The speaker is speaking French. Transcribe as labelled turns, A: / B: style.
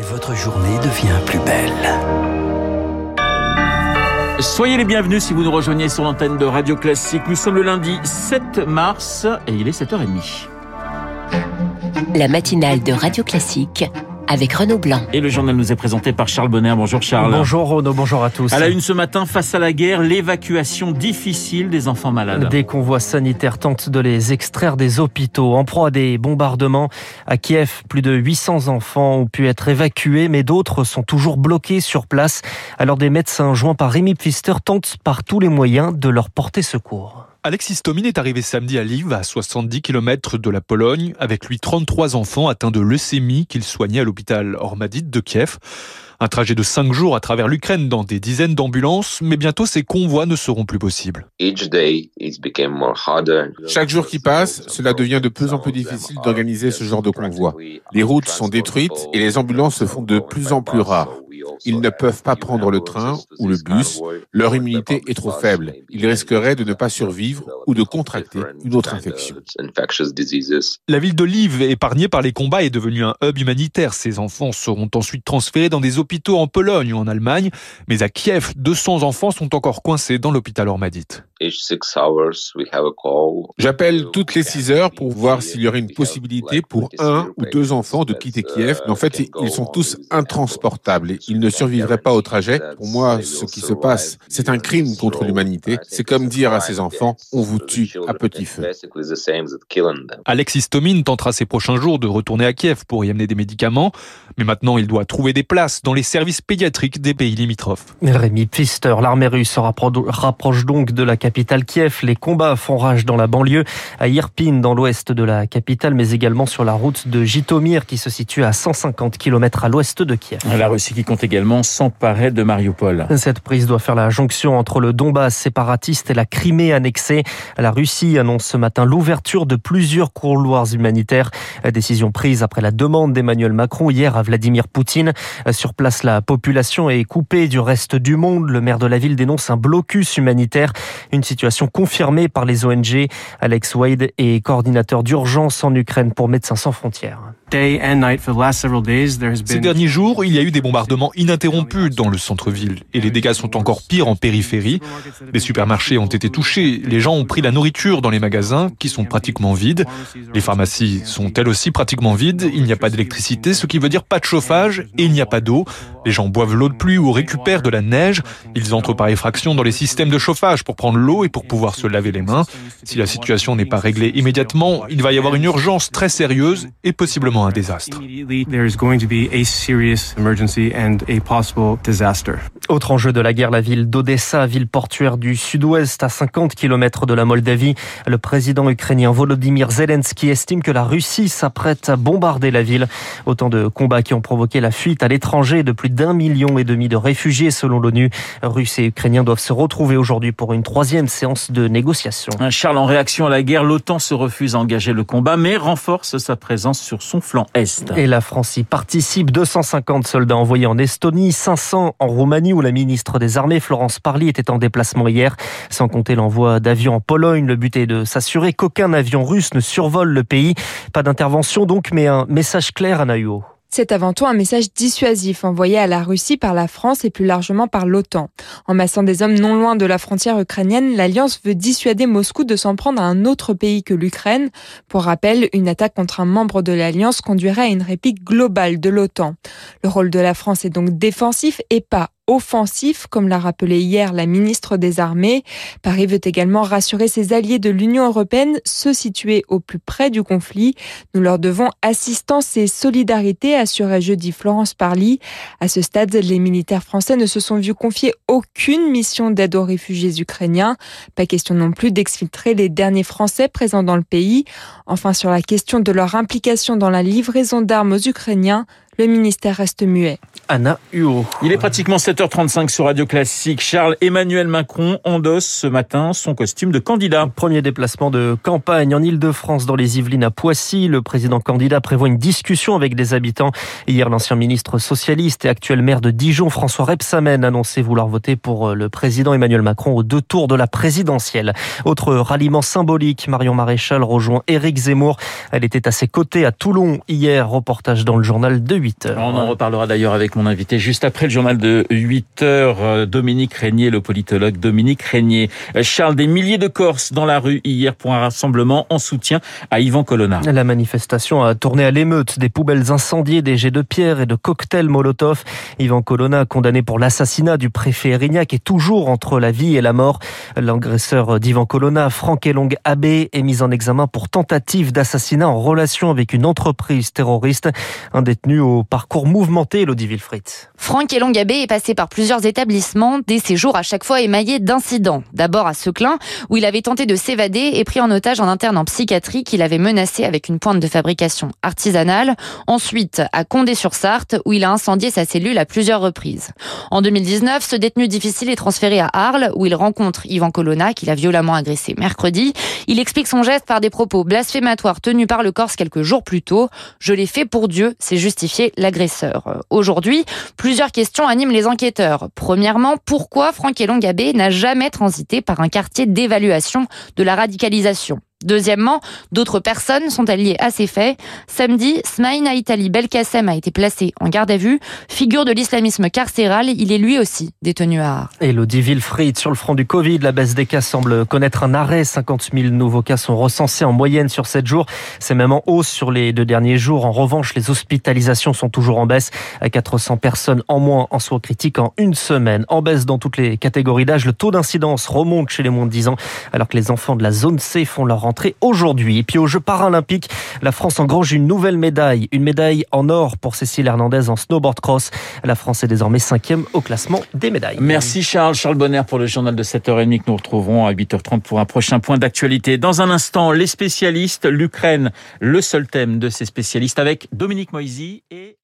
A: Et votre journée devient plus belle.
B: Soyez les bienvenus si vous nous rejoignez sur l'antenne de Radio Classique. Nous sommes le lundi 7 mars et il est 7h30.
C: La matinale de Radio Classique avec Renaud Blanc.
B: Et le journal nous est présenté par Charles Bonner. Bonjour Charles.
D: Bonjour Renaud, bonjour à tous.
B: À la une ce matin, face à la guerre, l'évacuation difficile des enfants malades.
D: Des convois sanitaires tentent de les extraire des hôpitaux. En proie à des bombardements à Kiev, plus de 800 enfants ont pu être évacués, mais d'autres sont toujours bloqués sur place. Alors des médecins joints par Rémi Pfister tentent par tous les moyens de leur porter secours.
E: Alexis Stomin est arrivé samedi à Lviv, à 70 km de la Pologne, avec lui 33 enfants atteints de leucémie qu'il soignait à l'hôpital Ormadit de Kiev. Un trajet de 5 jours à travers l'Ukraine dans des dizaines d'ambulances, mais bientôt ces convois ne seront plus possibles.
F: Chaque jour qui passe, cela devient de plus en plus difficile d'organiser ce genre de convoi. Les routes sont détruites et les ambulances se font de plus en plus rares. Ils ne peuvent pas prendre le train ou le bus. Leur immunité est trop faible. Ils risqueraient de ne pas survivre ou de contracter une autre infection.
E: La ville de Lviv, épargnée par les combats, est devenue un hub humanitaire. Ces enfants seront ensuite transférés dans des hôpitaux en Pologne ou en Allemagne. Mais à Kiev, 200 enfants sont encore coincés dans l'hôpital Ormadit.
F: J'appelle toutes les 6 heures pour voir s'il y aurait une possibilité pour un ou deux enfants de quitter Kiev. Mais en fait, ils sont tous intransportables. Ils ne survivraient pas au trajet. Pour moi, ce qui se passe, c'est un crime contre l'humanité. C'est comme dire à ces enfants, on vous tue à petit feu.
E: Alexis Stomin tentera ces prochains jours de retourner à Kiev pour y amener des médicaments. Mais maintenant, il doit trouver des places dans les services pédiatriques des pays limitrophes.
D: Rémi Pfister, l'armée russe se rapproche donc de la capitale Kiev. Les combats font rage dans la banlieue, à Irpin, dans l'ouest de la capitale, mais également sur la route de Jitomir, qui se situe à 150 km à l'ouest de Kiev.
B: La Russie qui compte également s'emparer de Mariupol.
D: Cette prise doit faire la jonction entre le Donbass séparatiste et la Crimée annexée. La Russie annonce ce matin l'ouverture de plusieurs couloirs humanitaires. Décision prise après la demande d'Emmanuel Macron hier à Vladimir Poutine. Sur place, la population est coupée du reste du monde. Le maire de la ville dénonce un blocus humanitaire. Une situation confirmée par les ONG. Alex Wade est coordinateur d'urgence en Ukraine pour Médecins sans frontières.
E: Ces derniers jours, il y a eu des bombardements ininterrompus dans le centre-ville et les dégâts sont encore pires en périphérie. Les supermarchés ont été touchés, les gens ont pris la nourriture dans les magasins qui sont pratiquement vides. Les pharmacies sont elles aussi pratiquement vides, il n'y a pas d'électricité, ce qui veut dire pas de chauffage et il n'y a pas d'eau. Les gens boivent l'eau de pluie ou récupèrent de la neige. Ils entrent par effraction dans les systèmes de chauffage pour prendre l'eau et pour pouvoir se laver les mains. Si la situation n'est pas réglée immédiatement, il va y avoir une urgence très sérieuse et possiblement un désastre.
D: Autre enjeu de la guerre, la ville d'Odessa, ville portuaire du sud-ouest à 50 km de la Moldavie. Le président ukrainien Volodymyr Zelensky estime que la Russie s'apprête à bombarder la ville. Autant de combats qui ont provoqué la fuite à l'étranger de plus d'un million et demi de réfugiés selon l'ONU. Russes et Ukrainiens doivent se retrouver aujourd'hui pour une troisième séance de négociation.
B: Charles, en réaction à la guerre, l'OTAN se refuse à engager le combat, mais renforce sa présence sur son flanc est.
D: Et la France y participe. 250 soldats envoyés en Estonie, 500 en Roumanie où la ministre des Armées, Florence Parly, était en déplacement hier. Sans compter l'envoi d'avions en Pologne, le but est de s'assurer qu'aucun avion russe ne survole le pays. Pas d'intervention donc, mais un message clair à Nahuo.
G: C'est avant tout un message dissuasif envoyé à la Russie par la France et plus largement par l'OTAN. En massant des hommes non loin de la frontière ukrainienne, l'Alliance veut dissuader Moscou de s'en prendre à un autre pays que l'Ukraine. Pour rappel, une attaque contre un membre de l'Alliance conduirait à une réplique globale de l'OTAN. Le rôle de la France est donc défensif et pas offensif, comme l'a rappelé hier la ministre des Armées. Paris veut également rassurer ses alliés de l'Union européenne, ceux situés au plus près du conflit. Nous leur devons assistance et solidarité, assurait jeudi Florence Parly. À ce stade, les militaires français ne se sont vus confier aucune mission d'aide aux réfugiés ukrainiens. Pas question non plus d'exfiltrer les derniers Français présents dans le pays. Enfin, sur la question de leur implication dans la livraison d'armes aux Ukrainiens, le ministère reste muet.
D: Anna Huot.
B: Il est pratiquement 7h35 sur Radio Classique. Charles Emmanuel Macron endosse ce matin son costume de candidat.
D: Premier déplacement de campagne en Ile-de-France dans les Yvelines à Poissy. Le président candidat prévoit une discussion avec des habitants. Hier, l'ancien ministre socialiste et actuel maire de Dijon, François Rebsamen, annonçait vouloir voter pour le président Emmanuel Macron aux deux tours de la présidentielle. Autre ralliement symbolique, Marion Maréchal rejoint Éric Zemmour. Elle était à ses côtés à Toulon hier. Reportage dans le journal de 8 8h.
B: On en reparlera d'ailleurs avec mon invité juste après le journal de 8 h Dominique Régnier, le politologue Dominique Régnier. Charles, des milliers de Corses dans la rue hier pour un rassemblement en soutien à Yvan Colonna.
D: La manifestation a tourné à l'émeute, des poubelles incendiées, des jets de pierre et de cocktails Molotov. Yvan Colonna, condamné pour l'assassinat du préfet Erignac, est toujours entre la vie et la mort. L'agresseur d'Yvan Colonna, Franck Elong Abbé, est mis en examen pour tentative d'assassinat en relation avec une entreprise terroriste. Un détenu au parcours mouvementé, Elodie Wilfried.
H: Franck Elongabé est passé par plusieurs établissements, des séjours à chaque fois émaillés d'incidents. D'abord à Seclin, où il avait tenté de s'évader et pris en otage en interne en psychiatrie qu'il avait menacé avec une pointe de fabrication artisanale. Ensuite à Condé-sur-Sarthe, où il a incendié sa cellule à plusieurs reprises. En 2019, ce détenu difficile est transféré à Arles, où il rencontre Yvan Colonna, qu'il a violemment agressé mercredi. Il explique son geste par des propos blasphématoires tenus par le Corse quelques jours plus tôt. Je l'ai fait pour Dieu, c'est justifié l'agresseur. Aujourd'hui, plusieurs questions animent les enquêteurs. Premièrement, pourquoi Franck Elongabé n'a jamais transité par un quartier d'évaluation de la radicalisation? Deuxièmement, d'autres personnes sont alliées à ces faits. Samedi, Smaïn Italie Belkacem a été placé en garde à vue. Figure de l'islamisme carcéral, il est lui aussi détenu à Arles.
D: Elodie Wilfried, sur le front du Covid, la baisse des cas semble connaître un arrêt. 50 000 nouveaux cas sont recensés en moyenne sur 7 jours. C'est même en hausse sur les deux derniers jours. En revanche, les hospitalisations sont toujours en baisse. À 400 personnes en moins en soins critiques en une semaine. En baisse dans toutes les catégories d'âge. Le taux d'incidence remonte chez les moins de 10 ans, alors que les enfants de la zone C font leur aujourd'hui. Et puis aux Jeux paralympiques, la France engrange une nouvelle médaille, une médaille en or pour Cécile Hernandez en snowboard cross. La France est désormais cinquième au classement des médailles.
B: Merci Charles, Charles Bonner pour le journal de 7h30 que nous retrouverons à 8h30 pour un prochain point d'actualité. Dans un instant, les spécialistes, l'Ukraine, le seul thème de ces spécialistes avec Dominique Moisy et